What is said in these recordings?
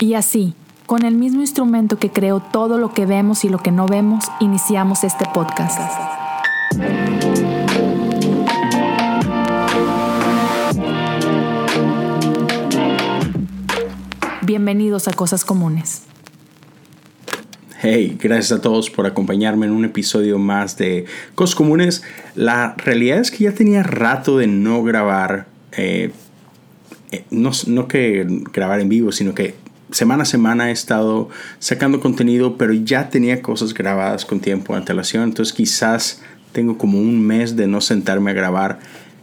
Y así, con el mismo instrumento que creó todo lo que vemos y lo que no vemos, iniciamos este podcast. Bienvenidos a Cosas Comunes. Hey, gracias a todos por acompañarme en un episodio más de Cosas Comunes. La realidad es que ya tenía rato de no grabar, eh, eh, no, no que grabar en vivo, sino que semana a semana he estado sacando contenido, pero ya tenía cosas grabadas con tiempo de antelación, entonces quizás tengo como un mes de no sentarme a grabar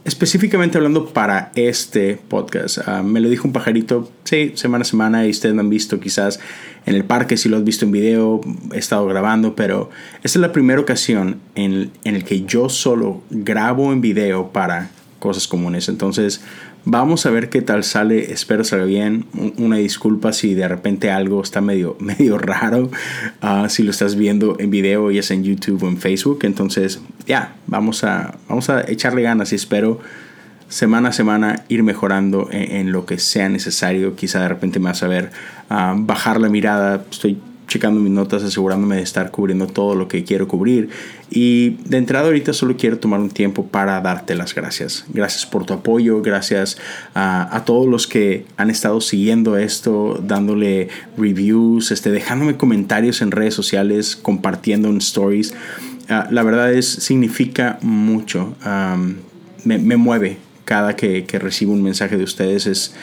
específicamente hablando para este podcast. Ah, me lo dijo un pajarito, sí, semana a semana, y ustedes me han visto quizás en el parque, si lo has visto en video, he estado grabando, pero esta es la primera ocasión en, en el que yo solo grabo en video para cosas comunes. Entonces, Vamos a ver qué tal sale. Espero salga bien. Una disculpa si de repente algo está medio, medio raro. Ah, si lo estás viendo en video, ya sea en YouTube o en Facebook. Entonces, ya, vamos, a, vamos a echarle ganas y espero semana a semana ir mejorando en, lo que sea necesario. Quizá de repente me vas a ver ah, bajar la mirada. Estoy checando mis notas, asegurándome de estar cubriendo todo lo que quiero cubrir. Y de entrada ahorita solo quiero tomar un tiempo para darte las gracias. Gracias por tu apoyo, gracias a, todos los que han estado siguiendo esto, dándole reviews, este, dejándome comentarios en redes sociales, compartiendo en stories. Ah, la verdad es, significa mucho. me, me, mueve cada que, que recibo un mensaje de ustedes. Es,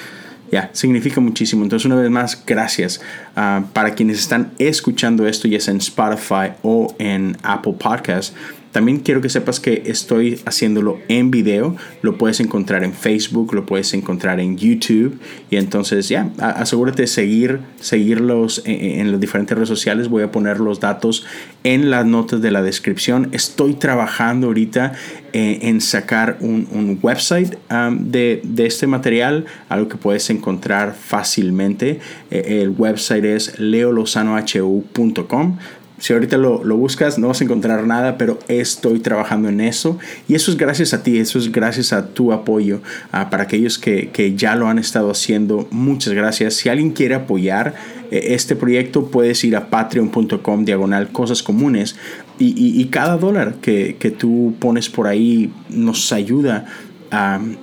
ya, significa muchísimo. Entonces, una vez más, gracias. Ah, para quienes están escuchando esto, ya sea en Spotify o en Apple Podcasts, también quiero que sepas que estoy haciéndolo en video. Lo puedes encontrar en Facebook, lo puedes encontrar en YouTube. Y entonces ya, asegúrate de seguir, seguirlos en, las diferentes redes sociales. Voy a poner los datos en las notas de la descripción. Estoy trabajando ahorita eh, en sacar un, website um, de, de, este material, algo que puedes encontrar fácilmente. Eh, el website es leolozanohu.com si ahorita lo, buscas, no vas a encontrar nada, pero estoy trabajando en eso. Y eso es gracias a ti, eso es gracias a tu apoyo. Ah, para aquellos que, ya lo han estado haciendo, muchas gracias. Si alguien quiere apoyar eh, este proyecto, puedes ir a patreon.com diagonal cosas comunes. Y, cada dólar que, que tú pones por ahí nos ayuda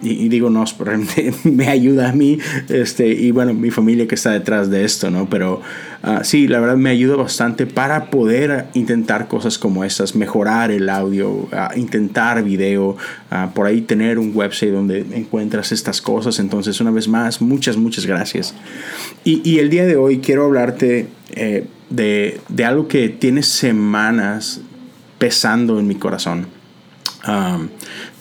y, digo, no, realmente me ayuda a mí este, y bueno, mi familia que está detrás de esto, ¿no? Pero uh, sí, la verdad me ayuda bastante para poder intentar cosas como estas, mejorar el audio, intentar video, por ahí tener un website donde encuentras estas cosas. Entonces, una vez más, muchas, muchas gracias. Y, y el día de hoy quiero hablarte eh, de, de algo que tiene semanas pesando en mi corazón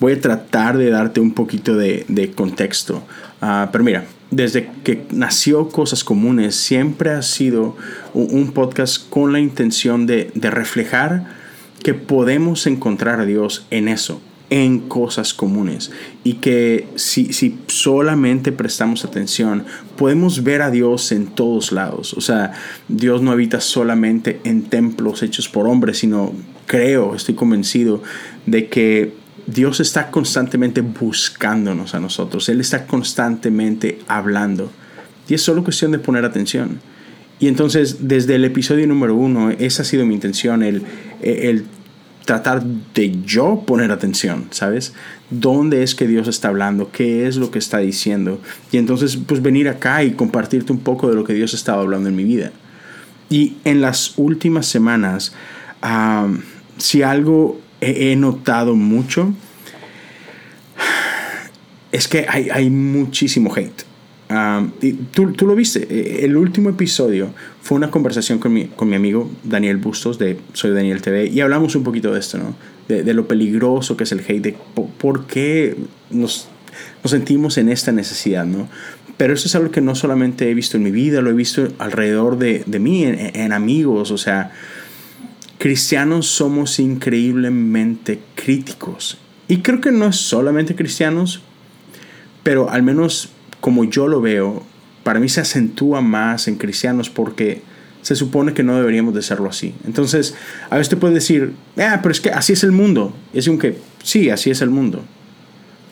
voy a tratar de darte un poquito de, contexto. Ah, pero mira, desde que nació Cosas Comunes, siempre ha sido un, podcast con la intención de, reflejar que podemos encontrar a Dios en eso, en cosas comunes. Y que si, si, solamente prestamos atención, podemos ver a Dios en todos lados. O sea, Dios no habita solamente en templos hechos por hombres, sino creo, estoy convencido de que Dios está constantemente buscándonos a nosotros. Él está constantemente hablando. Y es solo cuestión de poner atención. Y entonces, desde el episodio número uno, esa ha sido mi intención, el, el tratar de yo poner atención, ¿sabes? ¿Dónde es que Dios está hablando? ¿Qué es lo que está diciendo? Y entonces, pues venir acá y compartirte un poco de lo que Dios estaba hablando en mi vida. Y en las últimas semanas, si algo he, notado mucho es que hay, muchísimo hate. tú, tú, lo viste, e, el último episodio fue una conversación con mi, con mi amigo Daniel Bustos de Soy Daniel TV y hablamos un poquito de esto, ¿no? De, lo peligroso que es el hate, de por, qué nos, nos, sentimos en esta necesidad, ¿no? Pero eso es algo que no solamente he visto en mi vida, lo he visto alrededor de, de mí, en, en amigos, o sea, cristianos somos increíblemente críticos. Y creo que no es solamente cristianos, pero al menos como yo lo veo, para mí se acentúa más en cristianos porque se supone que no deberíamos de serlo así. Entonces, a veces te puedes decir, ah, pero es que así es el mundo. Es un que, sí, así es el mundo.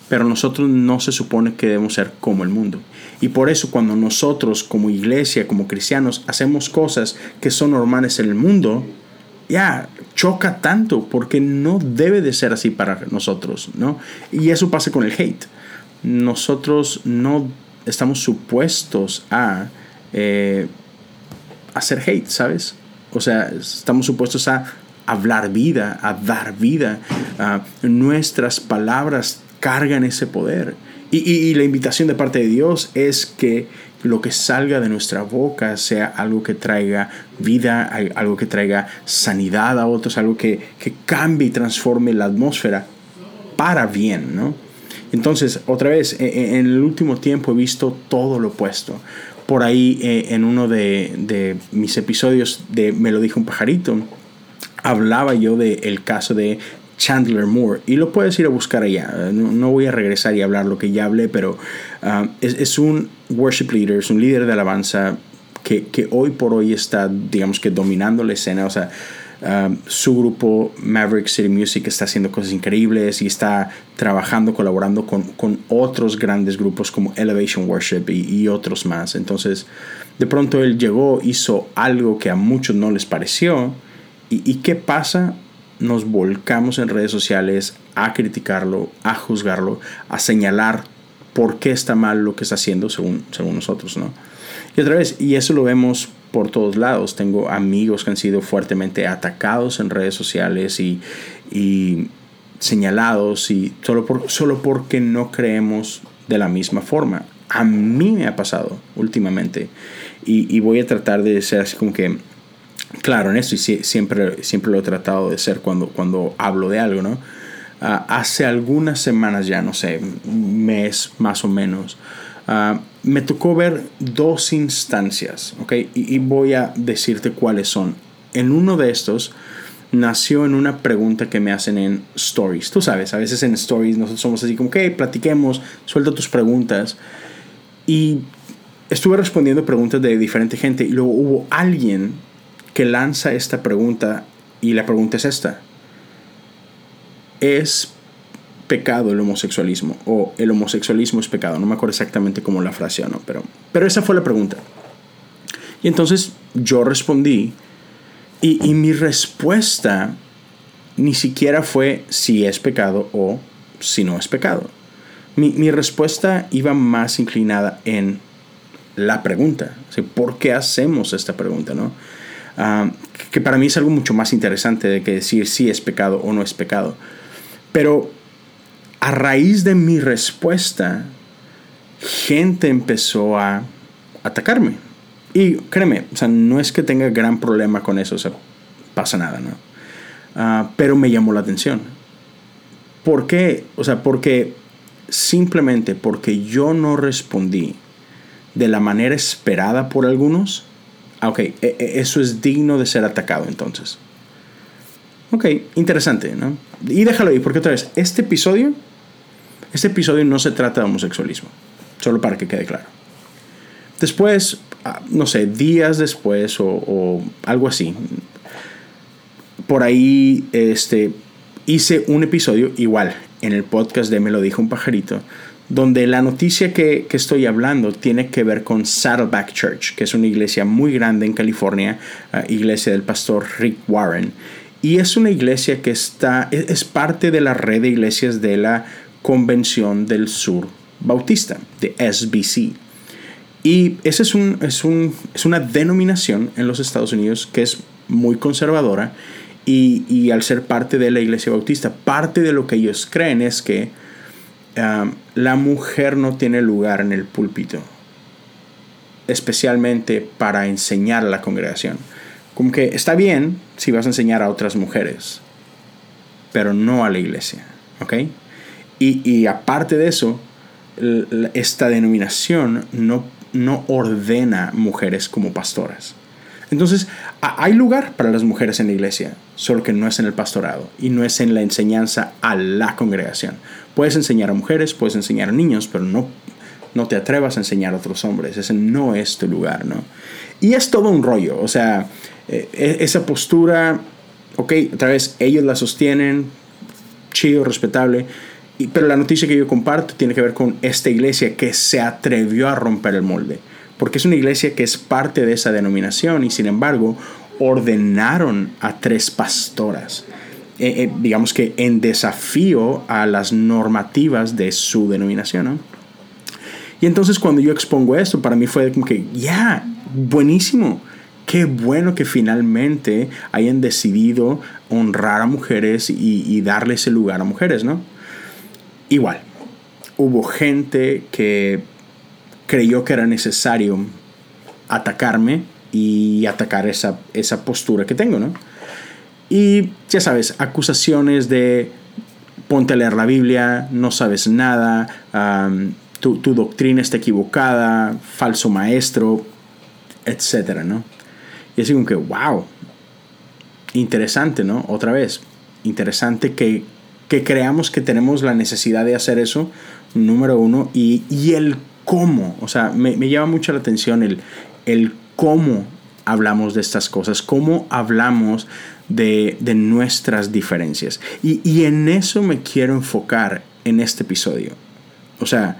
pero nosotros no se supone que debemos ser como el mundo. Y por eso cuando nosotros como iglesia, como cristianos, hacemos cosas que son normales en el mundo, ya choca tanto porque no debe de ser así para nosotros, ¿no? Y eso pasa con el hate. Nosotros no estamos supuestos a eh, hacer hate, ¿sabes? O sea, estamos supuestos a hablar vida, a dar vida. nuestras palabras cargan ese poder. Y, la invitación de parte de Dios es que lo que salga de nuestra boca sea algo que traiga vida, algo que traiga sanidad a otros, algo que, cambie y transforme la atmósfera para bien, ¿no? Entonces, otra vez, e, e, en, el último tiempo he visto todo lo opuesto. Por ahí, eh, en uno de, de, mis episodios de Me lo dijo un pajarito, hablaba yo del caso de Chandler Moore. Y lo puedes ir a buscar allá. No, voy a regresar y hablar lo que ya hablé, pero ah, es, un worship leader, es un líder de alabanza que, que, hoy por hoy está, digamos que, dominando la escena. O sea, ah, su grupo Maverick City Music está haciendo cosas increíbles y está trabajando, colaborando con, con otros grandes grupos como Elevation Worship y, y otros más. Entonces, de pronto él llegó, hizo algo que a muchos no les pareció. ¿Y, y qué pasa? Nos volcamos en redes sociales a criticarlo, a juzgarlo, a señalar por qué está mal lo que está haciendo según, según nosotros, ¿no? Y otra vez, y eso lo vemos por todos lados. Tengo amigos que han sido fuertemente atacados en redes sociales y, señalados y solo, por, solo porque no creemos de la misma forma. A mí me ha pasado últimamente y, y voy a tratar de ser así como que claro en esto y siempre, siempre lo he tratado de ser cuando, cuando hablo de algo, ¿no? Ah, hace algunas semanas ya, no sé, un mes más o menos, ah, me tocó ver dos instancias, ¿ok? Y, voy a decirte cuáles son. En uno de estos nació en una pregunta que me hacen en stories. Tú sabes, a veces en stories nosotros somos así como que platiquemos, suelta tus preguntas. Y estuve respondiendo preguntas de diferente gente y luego hubo alguien que lanza esta pregunta y la pregunta es esta. ¿Es pecado el homosexualismo? ¿O el homosexualismo es pecado? No me acuerdo exactamente cómo la frase no, pero, pero esa fue la pregunta. Y entonces yo respondí y, mi respuesta ni siquiera fue si es pecado o si no es pecado. Mi, mi respuesta iba más inclinada en la pregunta. ¿Por qué hacemos esta pregunta? ¿no? Ah, que para mí es algo mucho más interesante de que decir si es pecado o no es pecado. Pero a raíz de mi respuesta, gente empezó a atacarme. Y créeme, o sea, no es que tenga gran problema con eso, pasa nada, ¿no? Ah, pero me llamó la atención. ¿Por qué? O sea, porque simplemente porque yo no respondí de la manera esperada por algunos, ok, e, e, eso es digno de ser atacado entonces. Ok, interesante, ¿no? Y déjalo ahí, porque otra vez, este episodio, este episodio no se trata de homosexualismo, solo para que quede claro. Después, ah, no sé, días después o, algo así, por ahí este, hice un episodio igual en el podcast de Me lo dijo un pajarito, donde la noticia que, estoy hablando tiene que ver con Saddleback Church, que es una iglesia muy grande en California, uh, iglesia del pastor Rick Warren. Y es una iglesia que está, es, parte de la red de iglesias de la Convención del Sur Bautista, de SBC. Y esa es, un, es, un, es una denominación en los Estados Unidos que es muy conservadora y, y al ser parte de la iglesia bautista, parte de lo que ellos creen es que la mujer no tiene lugar en el púlpito, especialmente para enseñar a la congregación. Como que está bien si vas a enseñar a otras mujeres, pero no a la iglesia, ¿ok? Y, y aparte de eso, esta denominación no, no ordena mujeres como pastoras. Entonces, hay lugar para las mujeres en la iglesia, solo que no es en el pastorado y no es en la enseñanza a la congregación. Puedes enseñar a mujeres, puedes enseñar a niños, pero no, no te atrevas a enseñar a otros hombres. Ese no es tu lugar, ¿no? Y es todo un rollo, o sea, eh, e, esa postura, ok, otra vez, ellos la sostienen, chido, respetable, pero la noticia que yo comparto tiene que ver con esta iglesia que se atrevió a romper el molde, porque es una iglesia que es parte de esa denominación y sin embargo ordenaron a tres pastoras, eh, eh, digamos que en desafío a las normativas de su denominación. Y entonces cuando yo expongo esto, para mí fue como que, ya, buenísimo. Qué bueno que finalmente hayan decidido honrar a mujeres y, y darle ese lugar a mujeres, ¿no? Igual, hubo gente que creyó que era necesario atacarme y atacar esa, esa postura que tengo, ¿no? Y ya sabes, acusaciones de ponte a leer la Biblia, no sabes nada, tu, tu, doctrina está equivocada, falso maestro, etcétera, ¿no? Y así como que, wow, interesante, ¿no? Otra vez, interesante que que creamos que tenemos la necesidad de hacer eso, número uno, y, el cómo, o sea, me, me, llama mucho la atención el, el cómo hablamos de estas cosas, cómo hablamos de, de nuestras diferencias. Y, y, en eso me quiero enfocar en este episodio. O sea,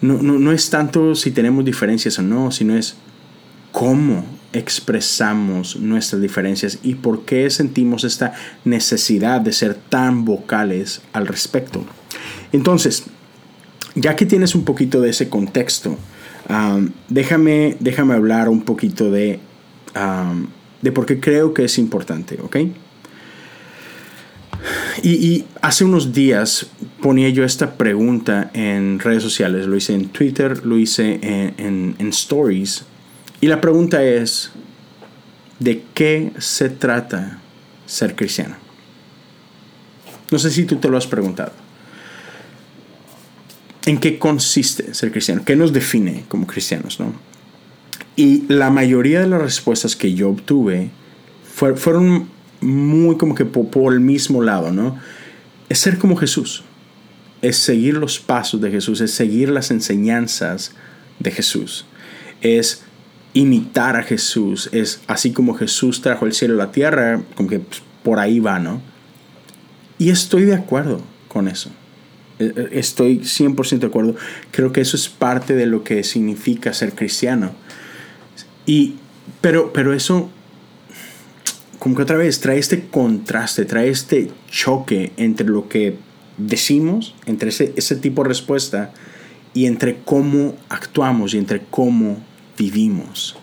no, no, no es tanto si tenemos diferencias o no, sino es cómo expresamos nuestras diferencias y por qué sentimos esta necesidad de ser tan vocales al respecto. Entonces, ya que tienes un poquito de ese contexto, déjame, déjame hablar un poquito de, de por qué creo que es importante, ¿ok? Y, hace unos días ponía yo esta pregunta en redes sociales, lo hice en Twitter, lo hice en, en stories, y la pregunta es, ¿de qué se trata ser cristiano? No sé si tú te lo has preguntado. ¿En qué consiste ser cristiano? ¿Qué nos define como cristianos? ¿no? Y la mayoría de las respuestas que yo obtuve fueron muy como que por, el mismo lado, ¿no? Es ser como Jesús, es seguir los pasos de Jesús, es seguir las enseñanzas de Jesús, es imitar a Jesús, es así como Jesús trajo el cielo a la tierra, como que por ahí va, ¿no? Y estoy de acuerdo con eso. E, e, estoy 100% de acuerdo. Creo que eso es parte de lo que significa ser cristiano. Y, pero, pero eso, como que otra vez, trae este contraste, trae este choque entre lo que decimos, entre ese, ese tipo de respuesta, y entre cómo actuamos y entre cómo vivimos.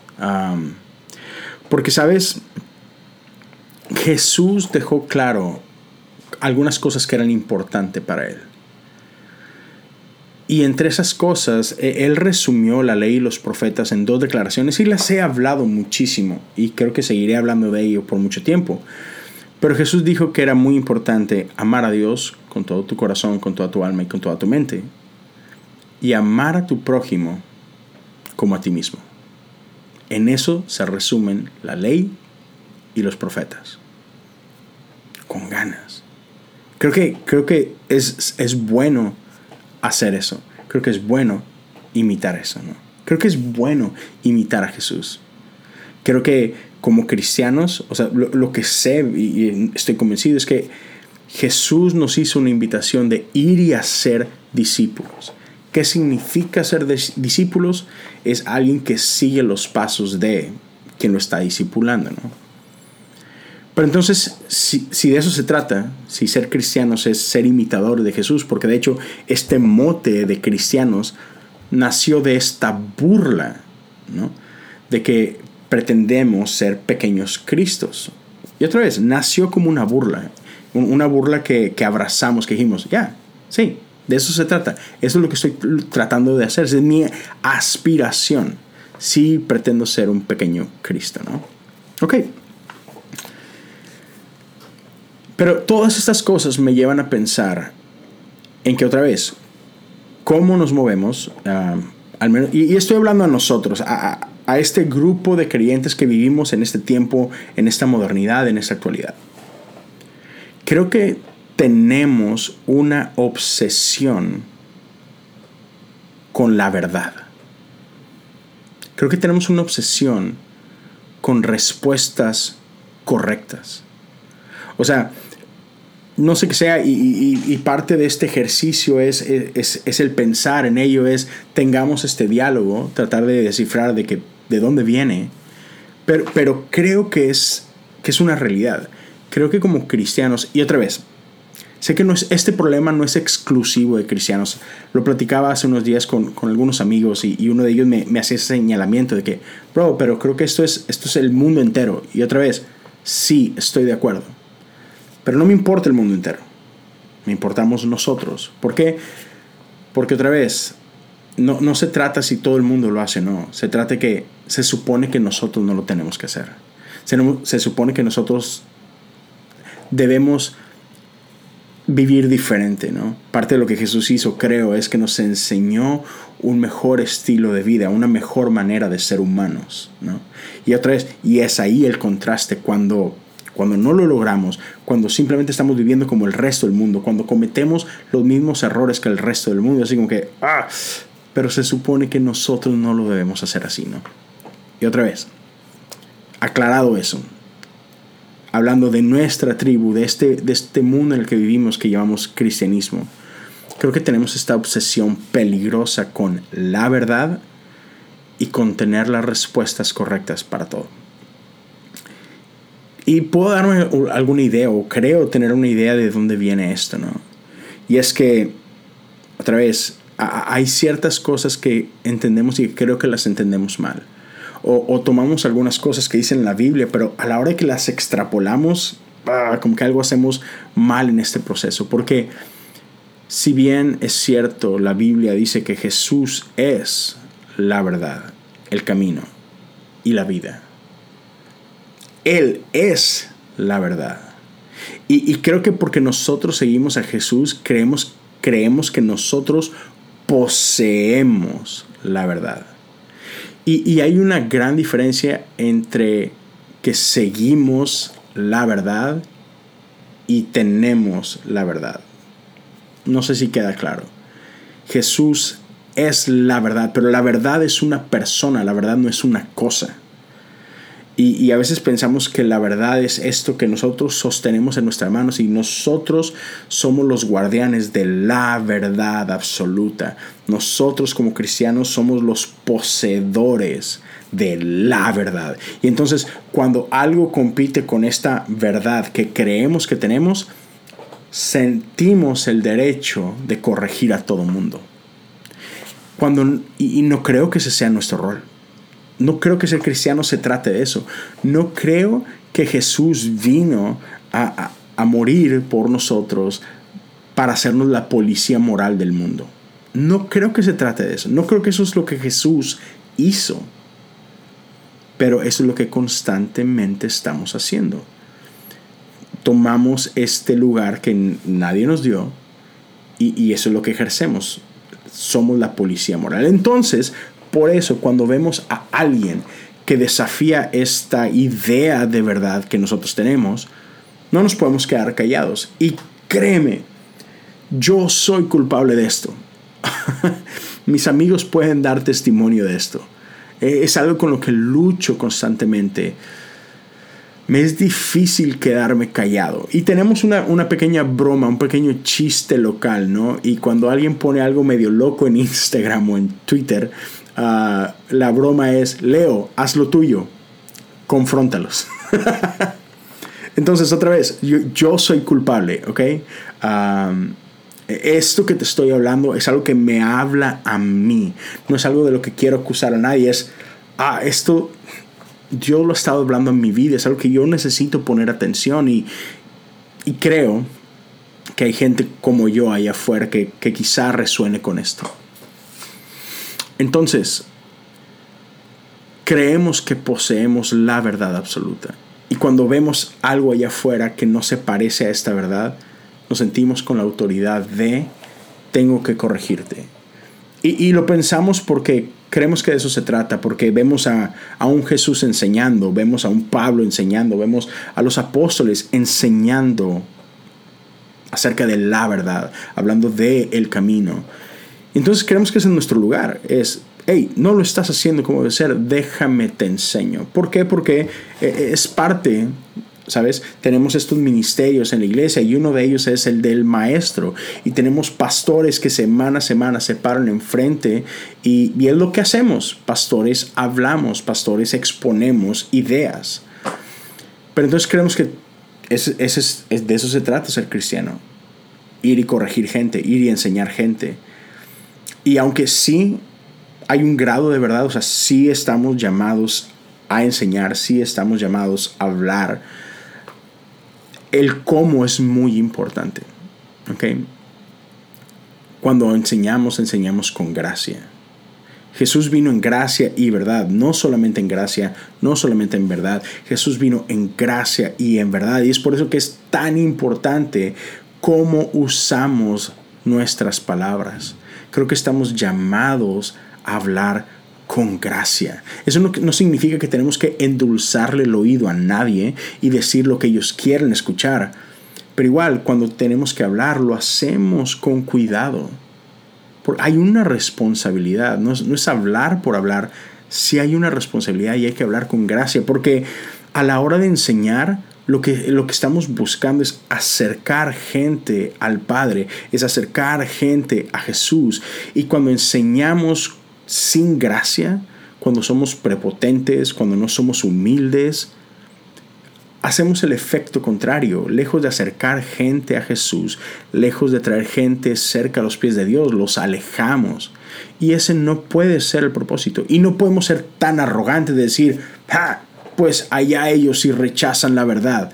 porque, ¿sabes? Jesús dejó claro algunas cosas que eran importantes para él. Y entre esas cosas, e, él resumió la ley y los profetas en dos declaraciones y las he hablado muchísimo y creo que seguiré hablando de ello por mucho tiempo. Pero Jesús dijo que era muy importante amar a Dios con todo tu corazón, con toda tu alma y con toda tu mente. Y amar a tu prójimo como a ti mismo. En eso se resumen la ley y los profetas. Con ganas. Creo que, creo que es, es bueno hacer eso. Creo que es bueno imitar eso, ¿no? Creo que es bueno imitar a Jesús. Creo que como cristianos, o sea, lo, que sé y estoy convencido es que Jesús nos hizo una invitación de ir y hacer discípulos. ¿Qué significa ser discípulos? Es alguien que sigue los pasos de quien lo está discipulando, ¿no? Pero entonces, si, de eso se trata, si ser cristianos es ser imitador de Jesús, porque de hecho este mote de cristianos nació de esta burla, ¿no? De que pretendemos ser pequeños Cristos. Y otra vez, nació como una burla, una burla que, que abrazamos, que dijimos, ya, sí, de eso se trata. Eso es lo que estoy tratando de hacer. es mi aspiración. Sí pretendo ser un pequeño Cristo, ¿no? Ok. Pero todas estas cosas me llevan a pensar en que otra vez, cómo nos movemos, ah, al menos, y, estoy hablando a nosotros, a, a este grupo de creyentes que vivimos en este tiempo, en esta modernidad, en esta actualidad. Creo que tenemos una obsesión con la verdad. Creo que tenemos una obsesión con respuestas correctas. O sea, no sé qué sea, y, parte de este ejercicio es, es, el pensar en ello, es tengamos este diálogo, tratar de descifrar de, que, de dónde viene, pero, pero creo que es, que es una realidad. Creo que como cristianos, y otra vez, sé que no es, este problema no es exclusivo de cristianos. Lo platicaba hace unos días con, algunos amigos y, uno de ellos me, me hacía ese señalamiento de que, bro, pero creo que esto es, esto es el mundo entero. Y otra vez, sí, estoy de acuerdo pero no me importa el mundo entero. Me importamos nosotros. ¿Por qué? Porque otra vez, no, no se trata si todo el mundo lo hace, no. Se trata que se supone que nosotros no lo tenemos que hacer. Se, se supone que nosotros debemos vivir diferente, ¿no? Parte de lo que Jesús hizo, creo, es que nos enseñó un mejor estilo de vida, una mejor manera de ser humanos, ¿no? Y otra vez, y es ahí el contraste cuando cuando no lo logramos, cuando simplemente estamos viviendo como el resto del mundo, cuando cometemos los mismos errores que el resto del mundo, así como que, ah, pero se supone que nosotros no lo debemos hacer así, ¿no? Y otra vez, aclarado eso, hablando de nuestra tribu, de este, de este mundo en el que vivimos que llamamos cristianismo, creo que tenemos esta obsesión peligrosa con la verdad y con tener las respuestas correctas para todo. Y puedo darme alguna idea, o creo tener una idea de dónde viene esto, ¿no? Y es que, otra vez, hay ciertas cosas que entendemos y creo que las entendemos mal. O, tomamos algunas cosas que dicen en la Biblia, pero a la hora que las extrapolamos, ah, como que algo hacemos mal en este proceso. Porque si bien es cierto, la Biblia dice que Jesús es la verdad, el camino y la vida él es la verdad. Y, creo que porque nosotros seguimos a Jesús, creemos, creemos que nosotros poseemos la verdad. Y, y hay una gran diferencia entre que seguimos la verdad y tenemos la verdad. No sé si queda claro. Jesús es la verdad, pero la verdad es una persona, la verdad no es una cosa. Y, a veces pensamos que la verdad es esto que nosotros sostenemos en nuestras manos y nosotros somos los guardianes de la verdad absoluta. Nosotros como cristianos somos los poseedores de la verdad. Y entonces cuando algo compite con esta verdad que creemos que tenemos, sentimos el derecho de corregir a todo mundo. Cuando, y no creo que ese sea nuestro rol. No creo que ser cristiano se trate de eso. No creo que Jesús vino a, morir por nosotros para hacernos la policía moral del mundo. No creo que se trate de eso. No creo que eso es lo que Jesús hizo. Pero eso es lo que constantemente estamos haciendo. Tomamos este lugar que nadie nos dio y, y eso es lo que ejercemos. Somos la policía moral. Entonces, por eso, cuando vemos a alguien que desafía esta idea de verdad que nosotros tenemos, no nos podemos quedar callados. Y créeme, yo soy culpable de esto. Mis amigos pueden dar testimonio de esto. E, es algo con lo que lucho constantemente. Me es difícil quedarme callado. Y tenemos una, una, pequeña broma, un pequeño chiste local, ¿no? Y cuando alguien pone algo medio loco en Instagram o en Twitter, Ah, la broma es, Leo, haz lo tuyo, confróntalos. Entonces, otra vez, yo, soy culpable, ¿ok? esto que te estoy hablando es algo que me habla a mí, no es algo de lo que quiero acusar a nadie, es, ah, esto yo lo he estado hablando en mi vida, es algo que yo necesito poner atención y, y creo que hay gente como yo allá afuera que, que quizá resuene con esto. Entonces, creemos que poseemos la verdad absoluta. Y cuando vemos algo allá afuera que no se parece a esta verdad, nos sentimos con la autoridad de tengo que corregirte. Y, lo pensamos porque creemos que de eso se trata, porque vemos a, a, un Jesús enseñando, vemos a un Pablo enseñando, vemos a los apóstoles enseñando acerca de la verdad, hablando de el camino. Entonces creemos que es en nuestro lugar. Es, hey, no lo estás haciendo como debe ser, déjame te enseño. ¿Por qué? Porque eh, es parte ¿Sabes? Tenemos estos ministerios en la iglesia y uno de ellos es el del maestro. Y tenemos pastores que semana a semana se paran enfrente y, y es lo que hacemos. Pastores hablamos, pastores exponemos ideas. Pero entonces creemos que es, es, de eso se trata ser cristiano. Ir y corregir gente, ir y enseñar gente. Y aunque sí hay un grado de verdad, o sea, sí estamos llamados a enseñar, sí estamos llamados a hablar, el cómo es muy importante. ¿ok? Cuando enseñamos, enseñamos con gracia. Jesús vino en gracia y verdad, no solamente en gracia, no solamente en verdad. Jesús vino en gracia y en verdad. Y es por eso que es tan importante cómo usamos nuestras palabras. Creo que estamos llamados a hablar con gracia. Eso no, no, significa que tenemos que endulzarle el oído a nadie y decir lo que ellos quieren escuchar. Pero igual, cuando tenemos que hablar, lo hacemos con cuidado. Hay una responsabilidad, no es, no es hablar por hablar, sí hay una responsabilidad y hay que hablar con gracia, porque a la hora de enseñar, lo que, lo que estamos buscando es acercar gente al Padre, es acercar gente a Jesús. Y cuando enseñamos sin gracia, cuando somos prepotentes, cuando no somos humildes, hacemos el efecto contrario. Lejos de acercar gente a Jesús, lejos de traer gente cerca a los pies de Dios, los alejamos. Y ese no puede ser el propósito. Y no podemos ser tan arrogantes de decir, ah, pues allá ellos si rechazan la verdad.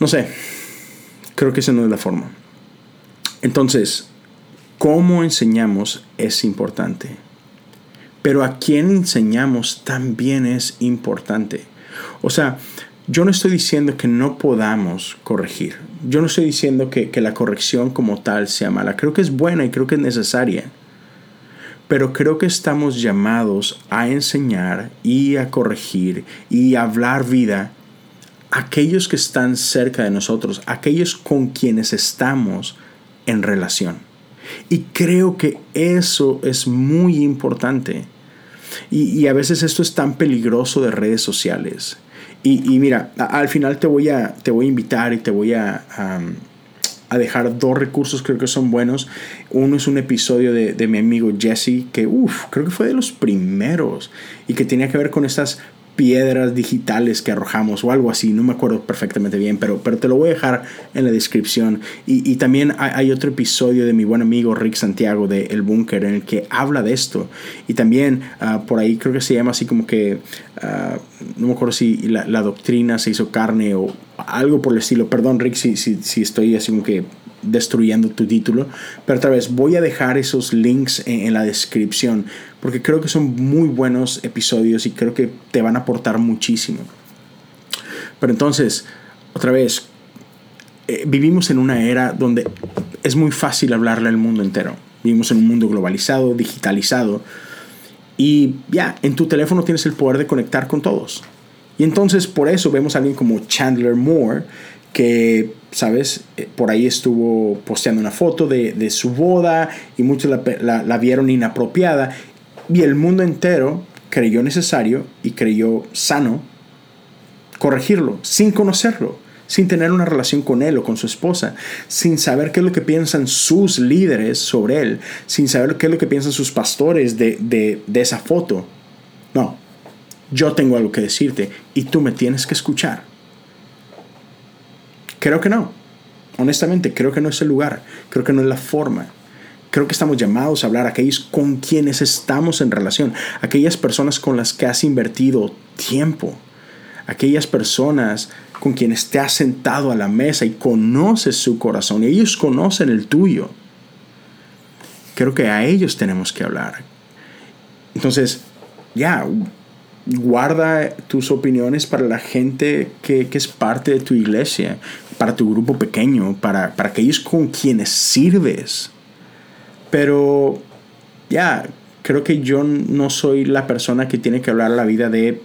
No sé, creo que esa no es la forma. Entonces, cómo enseñamos es importante. Pero a quién enseñamos también es importante. O sea, yo no estoy diciendo que no podamos corregir. Yo no estoy diciendo que, que, la corrección como tal sea mala. Creo que es buena y creo que es necesaria. Pero creo que estamos llamados a enseñar y a corregir y a hablar vida a aquellos que están cerca de nosotros, aquellos con quienes estamos en relación. Y creo que eso es muy importante. Y, a veces esto es tan peligroso de redes sociales. Y, mira, al final te voy, a, te voy a invitar y te voy a, a, dejar dos recursos, creo que son buenos. Uno es un episodio de, de mi amigo Jesse, que uff, creo que fue de los primeros y que tenía que ver con estas piedras digitales que arrojamos o algo así, no me acuerdo perfectamente bien, pero, pero te lo voy a dejar en la descripción. Y, y también hay, otro episodio de mi buen amigo Rick Santiago de El Búnker en el que habla de esto. Y también uh, por ahí creo que se llama así como que, uh, no me acuerdo si la, la, doctrina se hizo carne o algo por el estilo. Perdón Rick si, si, si estoy así como que destruyendo tu título. Pero otra vez, voy a dejar esos links en, la descripción porque creo que son muy buenos episodios y creo que te van a aportar muchísimo. Pero entonces, otra vez, eh, vivimos en una era donde es muy fácil hablarle al mundo entero. Vivimos en un mundo globalizado, digitalizado. Y ya, en tu teléfono tienes el poder de conectar con todos. Y entonces por eso vemos a alguien como Chandler Moore, que, ¿sabes? Eh, por ahí estuvo posteando una foto de, su boda y muchos la, vieron inapropiada y el mundo entero creyó necesario y creyó sano corregirlo sin conocerlo, sin tener una relación con él o con su esposa, sin saber qué es lo que piensan sus líderes sobre él, sin saber qué es lo que piensan sus pastores de, de esa foto. No, yo tengo algo que decirte y tú me tienes que escuchar. Creo que no. Honestamente, creo que no es el lugar. Creo que no es la forma. Creo que estamos llamados a hablar a aquellos con quienes estamos en relación, aquellas personas con las que has invertido tiempo, aquellas personas con quienes te has sentado a la mesa y conoces su corazón y ellos conocen el tuyo. Creo que a ellos tenemos que hablar. Entonces, ya, guarda tus opiniones para la gente que, que, es parte de tu iglesia para tu grupo pequeño, para, para aquellos con quienes sirves. Pero ya, creo que yo no soy la persona que tiene que hablar la vida de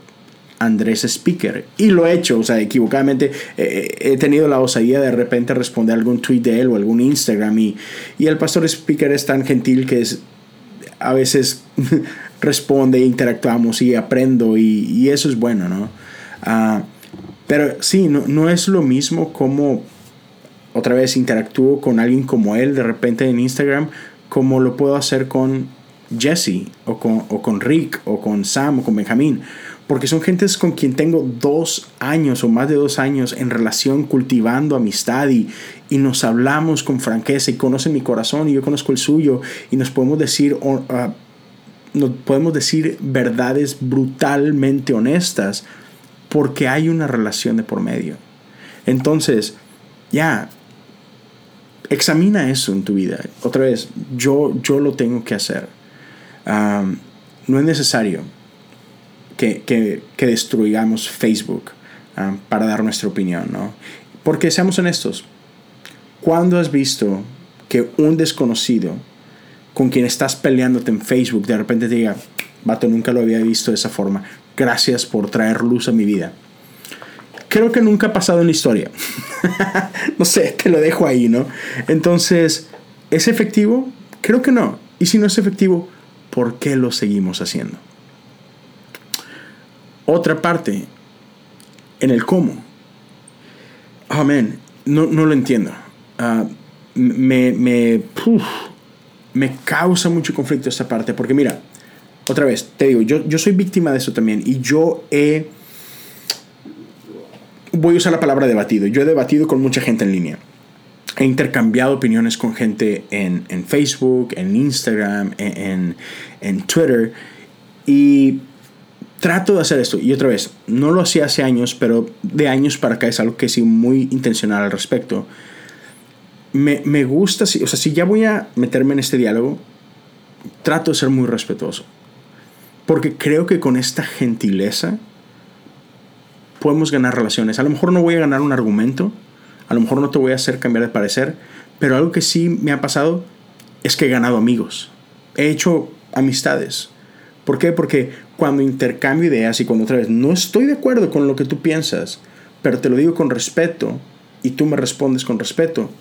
Andrés Speaker. Y lo he hecho, o sea, equivocadamente he tenido la osadía de repente responder algún tweet de él o algún Instagram. Y, y el pastor Speaker es tan gentil que a veces responde, interactuamos y aprendo y, y eso es bueno, ¿no? Uh, Pero sí, no, no es lo mismo como otra vez interactúo con alguien como él de repente en Instagram como lo puedo hacer con Jesse o con, o con Rick o con Sam o con Benjamín. Porque son gentes con quien tengo dos años o más de dos años en relación cultivando amistad y, y nos hablamos con franqueza y conocen mi corazón y yo conozco el suyo y nos podemos decir, uh, nos podemos decir verdades brutalmente honestas porque hay una relación de por medio. Entonces, ya, examina eso en tu vida. Otra vez, yo, yo lo tengo que hacer. no es necesario que, que, que destruyamos Facebook para dar nuestra opinión, ¿no? Porque seamos honestos, ¿cuándo has visto que un desconocido con quien estás peleándote en Facebook de repente te diga, vato, nunca lo había visto de esa forma, gracias por traer luz a mi vida? Creo que nunca ha pasado en la historia. no sé, te lo dejo ahí, ¿no? Entonces, ¿es efectivo? Creo que no. Y si no es efectivo, ¿por qué lo seguimos haciendo? Otra parte, en el cómo. Amén. no, no lo entiendo. Ah, me, me, me causa mucho conflicto esta parte, porque mira, otra vez, te digo, yo, yo soy víctima de eso también y yo he voy a usar la palabra debatido. Yo he debatido con mucha gente en línea. He intercambiado opiniones con gente en, en Facebook, en Instagram, en, en, Twitter. Y trato de hacer esto. Y otra vez, no lo hacía hace años, pero de años para acá es algo que sí muy intencional al respecto. Me, me gusta, o sea, si ya voy a meterme en este diálogo, trato de ser muy respetuoso. Porque creo que con esta gentileza podemos ganar relaciones. A lo mejor no voy a ganar un argumento, a lo mejor no te voy a hacer cambiar de parecer, pero algo que sí me ha pasado es que he ganado amigos. He hecho amistades. ¿Por qué? Porque cuando intercambio ideas y cuando otra vez no estoy de acuerdo con lo que tú piensas, pero te lo digo con respeto y tú me respondes con respeto,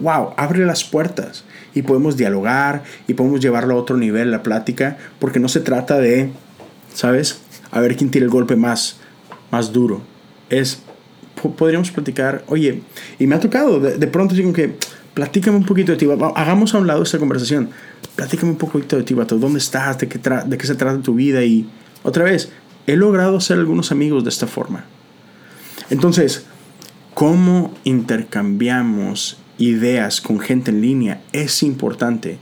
wow, abre las puertas y podemos dialogar y podemos llevarlo a otro nivel la plática, porque no se trata de, ¿sabes? A ver quién tira el golpe más, más duro. Es, podríamos platicar, oye, y me ha tocado, de, pronto digo que, platícame un poquito de ti, hagamos a un lado esta conversación, platícame un poquito de ti, vato, ¿dónde estás? ¿De qué, ¿De qué se trata tu vida? Y otra vez, he logrado ser algunos amigos de esta forma. Entonces, ¿cómo intercambiamos ideas con gente en línea? Es importante.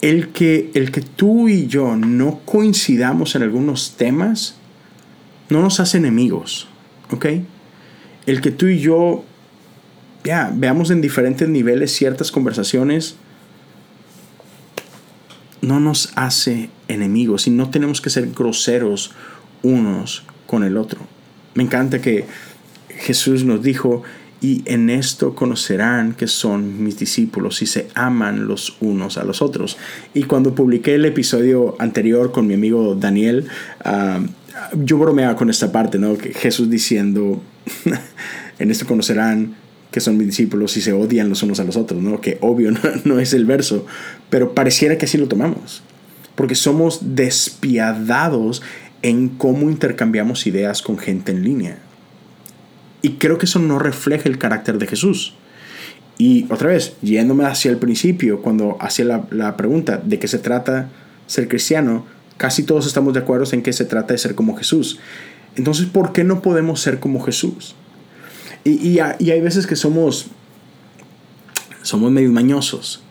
El que, el que tú y yo no coincidamos en algunos temas, no nos hace enemigos, ¿ok? El que tú y yo veamos en diferentes niveles ciertas conversaciones no nos hace enemigos y no tenemos que ser groseros unos con el otro. Me encanta que Jesús nos dijo, y en esto conocerán que son mis discípulos y se aman los unos a los otros. Y cuando publiqué el episodio anterior con mi amigo Daniel, ah, yo bromeaba con esta parte, ¿no? Que Jesús diciendo, en esto conocerán que son mis discípulos y se odian los unos a los otros, ¿no? Que obvio no, es el verso, pero pareciera que así lo tomamos, porque somos despiadados en cómo intercambiamos ideas con gente en línea. Y creo que eso no refleja el carácter de Jesús. Y otra vez, yéndome hacia el principio, cuando hacía la, la pregunta de qué se trata ser cristiano, casi todos estamos de acuerdo en que se trata de ser como Jesús. Entonces, ¿por qué no podemos ser como Jesús? Y, y, hay veces que somos, somos medio mañosos.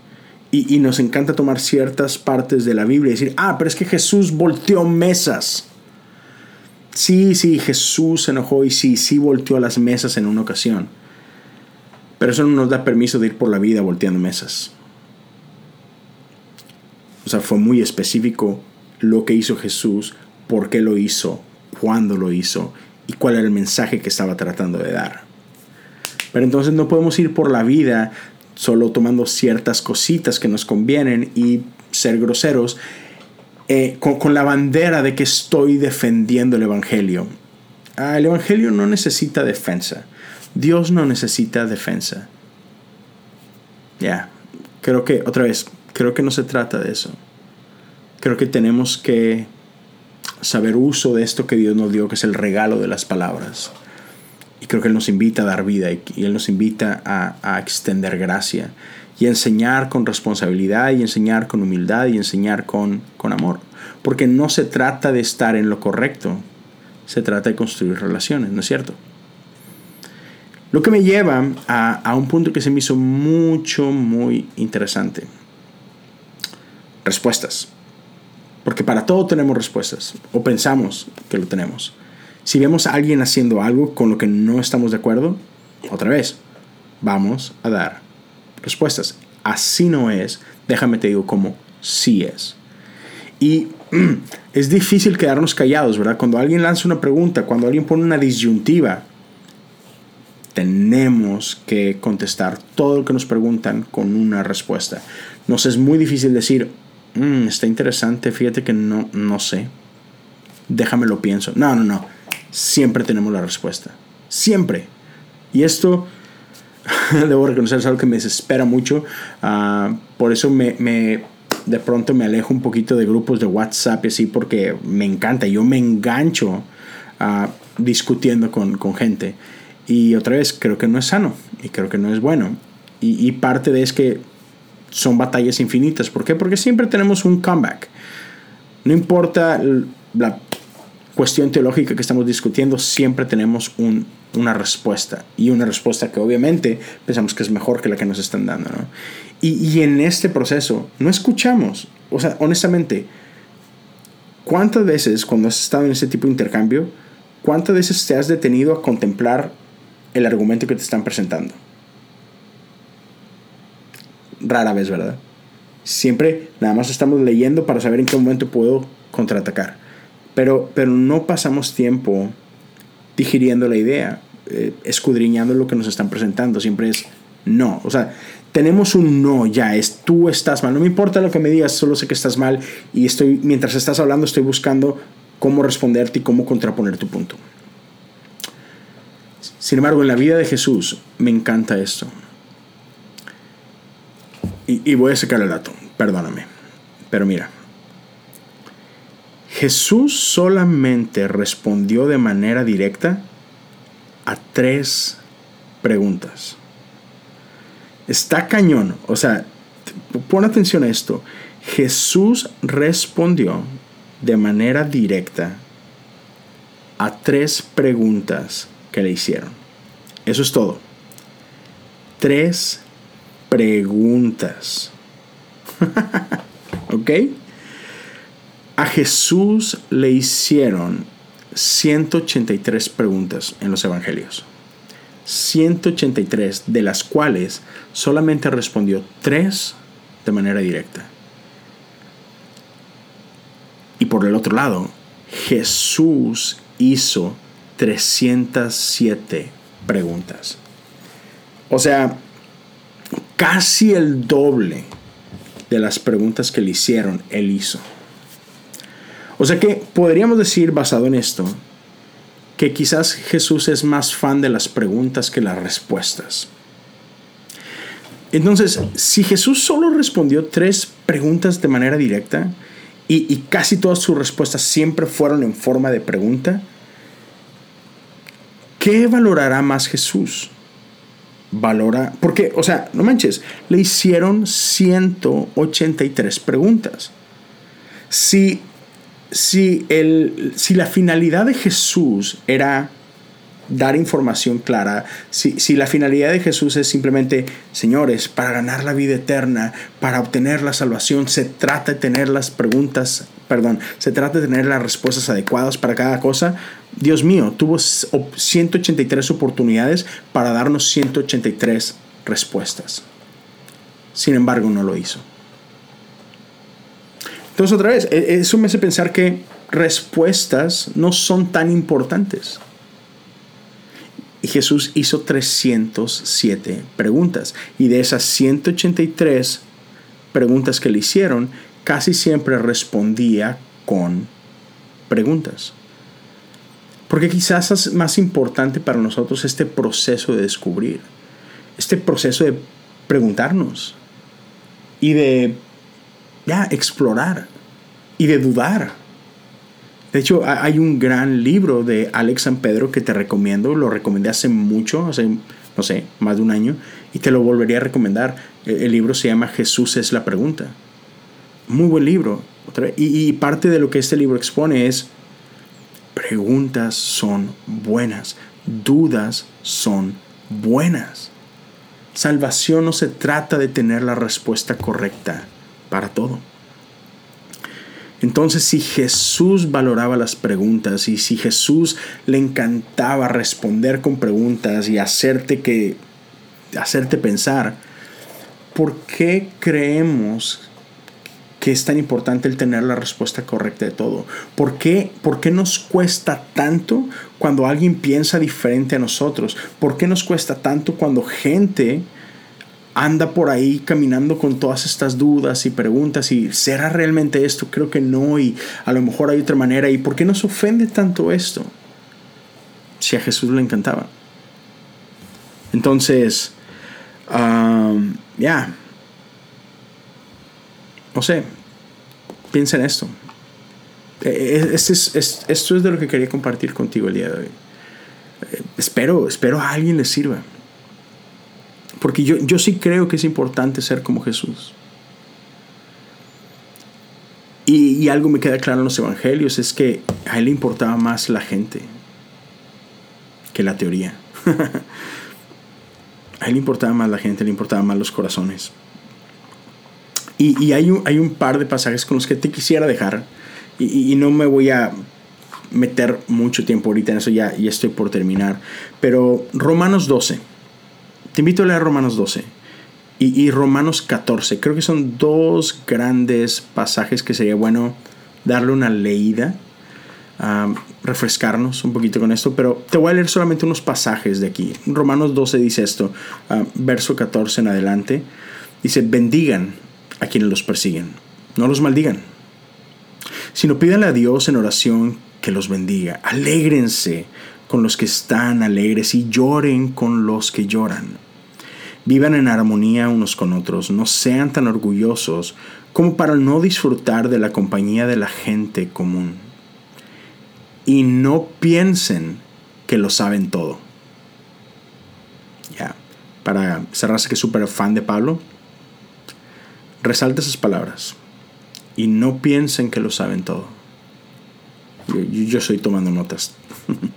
Y, y, nos encanta tomar ciertas partes de la Biblia y decir, ah, pero es que Jesús volteó mesas. Sí, sí, Jesús se enojó y sí, sí volteó las mesas en una ocasión. Pero eso no nos da permiso de ir por la vida volteando mesas. O sea, fue muy específico lo que hizo Jesús, por qué lo hizo, cuándo lo hizo y cuál era el mensaje que estaba tratando de dar. Pero entonces no podemos ir por la vida solo tomando ciertas cositas que nos convienen y ser groseros eh, con, la bandera de que estoy defendiendo el Evangelio. Ah, el Evangelio no necesita defensa. Dios no necesita defensa. Ya, creo que, otra vez, creo que no se trata de eso creo que tenemos que saber uso de esto que Dios nos dio, que es el regalo de las palabras. Y Y creo que Él nos invita a dar vida y, Él nos invita a, a extender gracia y enseñar con responsabilidad y enseñar con humildad y enseñar con, con amor. Porque no se trata de estar en lo correcto, se trata de construir relaciones, ¿no es cierto? Lo que me lleva a, a un punto que se me hizo mucho, muy interesante. Respuestas. Porque para todo tenemos respuestas, o pensamos que lo tenemos. Si vemos a alguien haciendo algo con lo que no estamos de acuerdo, otra vez, vamos a dar respuestas. Así no es, déjame te digo cómo sí es. Y es difícil quedarnos callados, ¿verdad? Cuando alguien lanza una pregunta, cuando alguien pone una disyuntiva, tenemos que contestar todo lo que nos preguntan con una respuesta. Nos es muy difícil decir, mm, está interesante, fíjate que no, no sé, déjame lo pienso. No, no, no, siempre tenemos la respuesta, siempre. Y esto debo reconocer, es algo que me desespera mucho. Ah, por eso me, me, de pronto me alejo un poquito de grupos de WhatsApp y así, porque me encanta. Yo me engancho uh, discutiendo con, con, gente. Y otra vez, creo que no es sano y creo que no es bueno. Y, y parte de es que son batallas infinitas. ¿Por qué? Porque siempre tenemos un comeback. No importa la cuestión teológica que estamos discutiendo, siempre tenemos un una respuesta y una respuesta que obviamente pensamos que es mejor que la que nos están dando. ¿no? Y, y, en este proceso no escuchamos, o sea, honestamente, ¿cuántas veces cuando has estado en ese tipo de intercambio, cuántas veces te has detenido a contemplar el argumento que te están presentando? Rara vez, ¿verdad? Siempre nada más estamos leyendo para saber en qué momento puedo contraatacar. Pero, pero no pasamos tiempo digiriendo la idea, eh, escudriñando lo que nos están presentando. Siempre es no. O sea, tenemos un no ya, es tú estás mal. No me importa lo que me digas, solo sé que estás mal y estoy, mientras estás hablando, estoy buscando cómo responderte y cómo contraponer tu punto. Sin embargo, en la vida de Jesús me encanta esto. Y, y voy a sacar el dato, perdóname. Pero mira, Jesús solamente respondió de manera directa a tres preguntas. Está cañón, o sea, pon atención a esto. Jesús respondió de manera directa a tres preguntas que le hicieron. Eso es todo. Tres preguntas. ¿Ok? A Jesús le hicieron 183 preguntas en los evangelios. 183 de las cuales solamente respondió 3 de manera directa. Y por el otro lado, Jesús hizo 307 preguntas. O sea, casi el doble de las preguntas que le hicieron, él hizo. O sea que podríamos decir, basado en esto, que quizás Jesús es más fan de las preguntas que las respuestas. Entonces, si Jesús solo respondió tres preguntas de manera directa y, casi todas sus respuestas siempre fueron en forma de pregunta, ¿qué valorará más Jesús? Valora, porque, o sea, no manches, le hicieron 183 preguntas. Si si, el, si la finalidad de Jesús era dar información clara, si, si, la finalidad de Jesús es simplemente, señores, para ganar la vida eterna, para obtener la salvación, se trata de tener las preguntas, perdón, se trata de tener las respuestas adecuadas para cada cosa, Dios mío, tuvo 183 oportunidades para darnos 183 respuestas. Sin embargo, no lo hizo. Entonces otra vez, e, eso me hace pensar que respuestas no son tan importantes. Y Jesús hizo 307 preguntas. Y de esas 183 preguntas que le hicieron, casi siempre respondía con preguntas. Porque quizás es más importante para nosotros este proceso de descubrir, este proceso de preguntarnos y de ya, explorar y de dudar De hecho, hay un gran libro de Alex San Pedro que te recomiendo, lo recomendé hace mucho, hace, no sé, más de un año, y te lo volvería a recomendar. E, el libro se llama Jesús es la pregunta. Muy buen libro. Y, y parte de lo que este libro expone es, preguntas son buenas, dudas son buenas. Salvación no se trata de tener la respuesta correcta para todo. Entonces, si Jesús valoraba las preguntas y si Jesús le encantaba responder con preguntas y hacerte que hacerte pensar, ¿por qué creemos que es tan importante el tener la respuesta correcta de todo? ¿Por qué, ¿Por qué nos cuesta tanto cuando alguien piensa diferente a nosotros? ¿Por qué nos cuesta tanto cuando gente anda por ahí caminando con todas estas dudas y preguntas y ¿será realmente esto? Creo que no y a lo mejor hay otra manera. ¿Y por qué nos ofende tanto esto? Si a Jesús le encantaba. Entonces, ya, no sé, piensa en esto. E, e, esto es de lo que quería compartir contigo el día de hoy. Eh, espero, espero a alguien le sirva. Porque yo, yo sí creo que es importante ser como Jesús. Y, algo me queda claro en los evangelios, es que a él le importaba más la gente que la teoría. a él le importaba más la gente, le importaba más los corazones. Y, hay, un, hay, un, par de pasajes con los que te quisiera dejar, y, y, no me voy a meter mucho tiempo ahorita en eso, ya, ya estoy por terminar, pero Romanos 12 te invito a leer Romanos 12 y, Romanos 14. Creo que son dos grandes pasajes que sería bueno darle una leída, refrescarnos un poquito con esto, pero te voy a leer solamente unos pasajes de aquí. Romanos 12 dice esto, verso 14 en adelante. Dice, bendigan a quienes los persiguen, no los maldigan, sino pídanle a Dios en oración que los bendiga. Alégrense con los que están alegres y lloren con los que lloran. Vivan en armonía unos con otros, no sean tan orgullosos como para no disfrutar de la compañía de la gente común. Y no piensen que lo saben todo. Ya, para cerrarse que es súper fan de Pablo, resalta esas palabras. Y no piensen que lo saben todo. Yo, yo estoy tomando notas.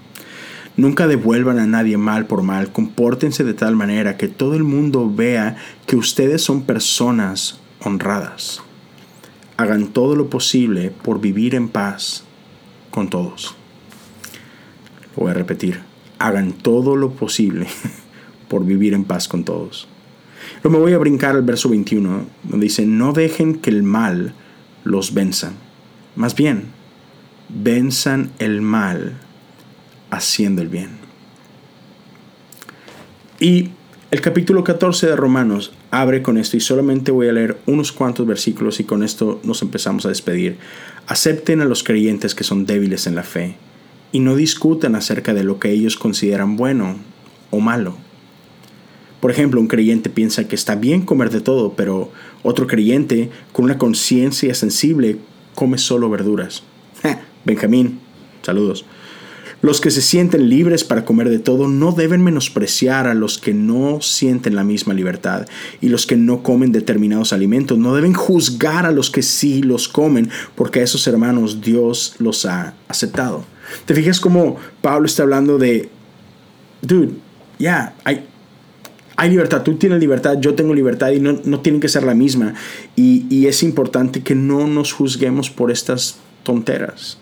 Nunca devuelvan a nadie mal por mal, compórtense de tal manera que todo el mundo vea que ustedes son personas honradas. Hagan todo lo posible por vivir en paz con todos. Lo voy a repetir, hagan todo lo posible por vivir en paz con todos. Luego me voy a brincar al verso 21, donde dice, no dejen que el mal los venza. Más bien, venzan el mal haciendo el bien. Y el capítulo 14 de Romanos abre con esto y solamente voy a leer unos cuantos versículos y con esto nos empezamos a despedir. Acepten a los creyentes que son débiles en la fe y no discutan acerca de lo que ellos consideran bueno o malo. Por ejemplo, un creyente piensa que está bien comer de todo, pero otro creyente con una conciencia sensible come solo verduras. Benjamín, saludos. Los que se sienten libres para comer de todo no deben menospreciar a los que no sienten la misma libertad y los que no comen determinados alimentos. No deben juzgar a los que sí los comen porque a esos hermanos Dios los ha aceptado. ¿Te fijas cómo Pablo está hablando de, dude, ya, hay, hay libertad, tú tienes libertad, yo tengo libertad y no, no tienen que ser la misma. Y, y es importante que no nos juzguemos por estas tonteras.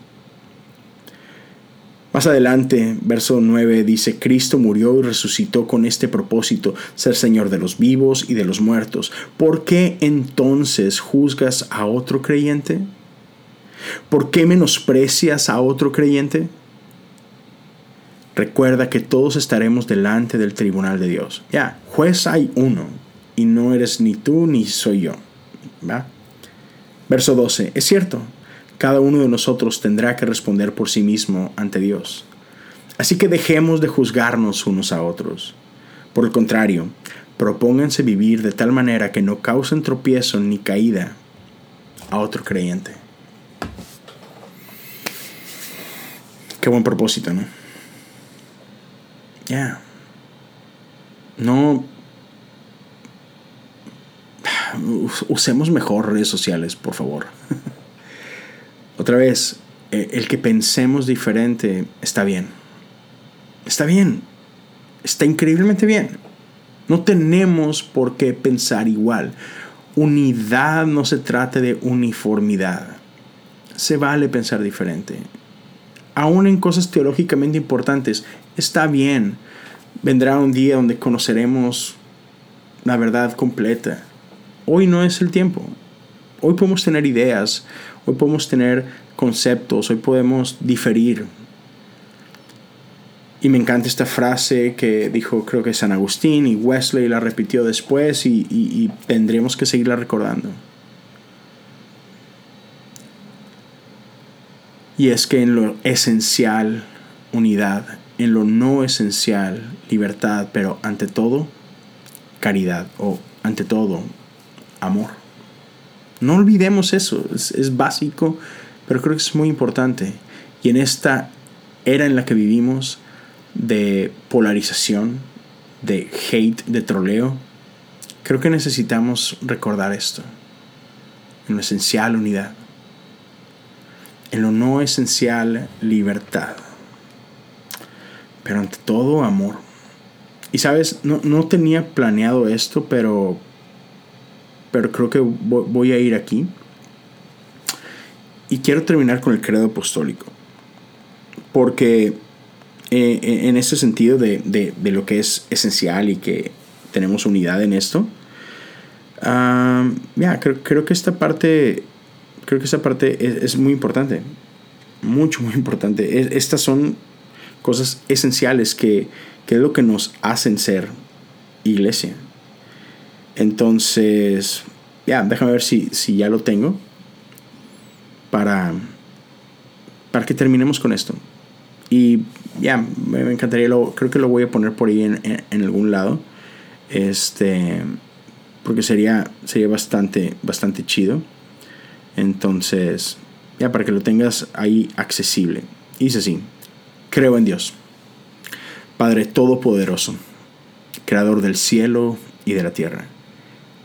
Más adelante, verso 9 dice, Cristo murió y resucitó con este propósito, ser Señor de los vivos y de los muertos. ¿Por qué entonces juzgas a otro creyente? ¿Por qué menosprecias a otro creyente? Recuerda que todos estaremos delante del tribunal de Dios. Ya, juez hay uno, y no eres ni tú ni soy yo. ¿Va? Verso 12, es cierto, cada uno de nosotros tendrá que responder por sí mismo ante Dios. Así que dejemos de juzgarnos unos a otros. Por el contrario, propónganse vivir de tal manera que no causen tropiezo ni caída a otro creyente. Qué buen propósito, ¿no? Ya. No. Usemos mejor redes sociales, por favor. Otra vez, eh, el que pensemos diferente está bien. Está bien. Está increíblemente bien. No tenemos por qué pensar igual. Unidad no se trata de uniformidad. Se vale pensar diferente. Aún en cosas teológicamente importantes, está bien. Vendrá un día donde conoceremos la verdad completa. Hoy no es el tiempo. Hoy podemos tener ideas, hoy podemos tener conceptos, hoy podemos diferir. Y me encanta esta frase que dijo creo que San Agustín y Wesley la repitió después y, y tendremos que seguirla recordando. Y es que en lo esencial, unidad, en lo no esencial, libertad, pero ante todo, caridad o ante todo, amor. No olvidemos eso, es, básico, pero creo que es muy importante. Y en esta era en la que vivimos de polarización, de hate, de troleo, creo que necesitamos recordar esto. En lo esencial, unidad. En lo no esencial, libertad. Pero ante todo, amor. Y sabes, no, no tenía planeado esto, pero pero creo que voy a ir aquí. Y quiero terminar con el credo apostólico. Porque eh, en ese sentido de, lo que es esencial y que tenemos unidad en esto, ya creo, que esta parte, creo que esta parte es, muy importante. Mucho, muy importante. estas son cosas esenciales que, que es lo que nos hacen ser iglesia. Entonces, ya, déjame ver si, si ya lo tengo para, para que terminemos con esto. Y ya, me, encantaría, lo, creo que lo voy a poner por ahí en, algún lado. Este, porque sería, sería bastante, bastante chido. Entonces, ya para que lo tengas ahí accesible. Dice así, creo en Dios, Padre Todopoderoso, Creador del cielo y de la tierra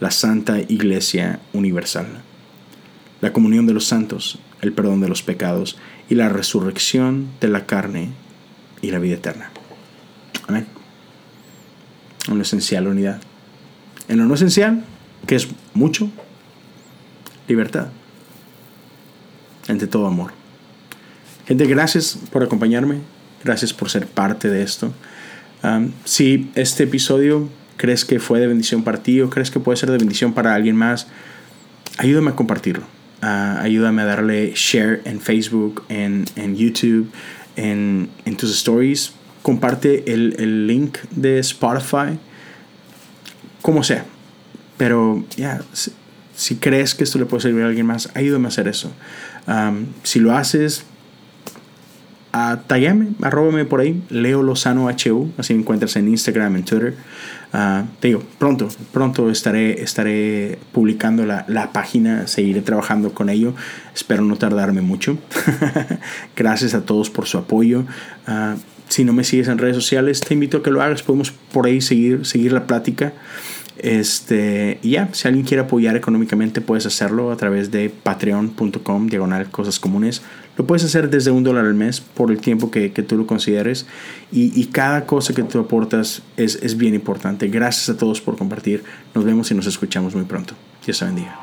la Santa Iglesia Universal, la comunión de los santos, el perdón de los pecados y la resurrección de la carne y la vida eterna. Amén. En lo esencial, unidad. En lo no esencial, que es mucho, libertad. Entre todo amor. Gente, gracias por acompañarme. Gracias por ser parte de esto. si este episodio crees que fue de bendición para ti o crees que puede ser de bendición para alguien más, ayúdame a compartirlo. Ah, ayúdame a darle share en Facebook, en, YouTube, en, tus stories. Comparte el, link de Spotify, como sea. Pero ya, si, crees que esto le puede servir a alguien más, ayúdame a hacer eso. si lo haces, uh, arróbame por ahí, Leo Lozano HU, así me encuentras en Instagram, en Twitter. Uh, te digo, pronto, pronto estaré, estaré publicando la, la, página, seguiré trabajando con ello, espero no tardarme mucho. Gracias a todos por su apoyo. Uh, si no me sigues en redes sociales, te invito a que lo hagas, podemos por ahí seguir, seguir la plática. Este, y ya, si alguien quiere apoyar económicamente, puedes hacerlo a través de patreon.com, diagonal cosas comunes. Lo puedes hacer desde un dólar al mes por el tiempo que, tú lo consideres. Y, cada cosa que tú aportas es, es bien importante. Gracias a todos por compartir. Nos vemos y nos escuchamos muy pronto. Dios te bendiga.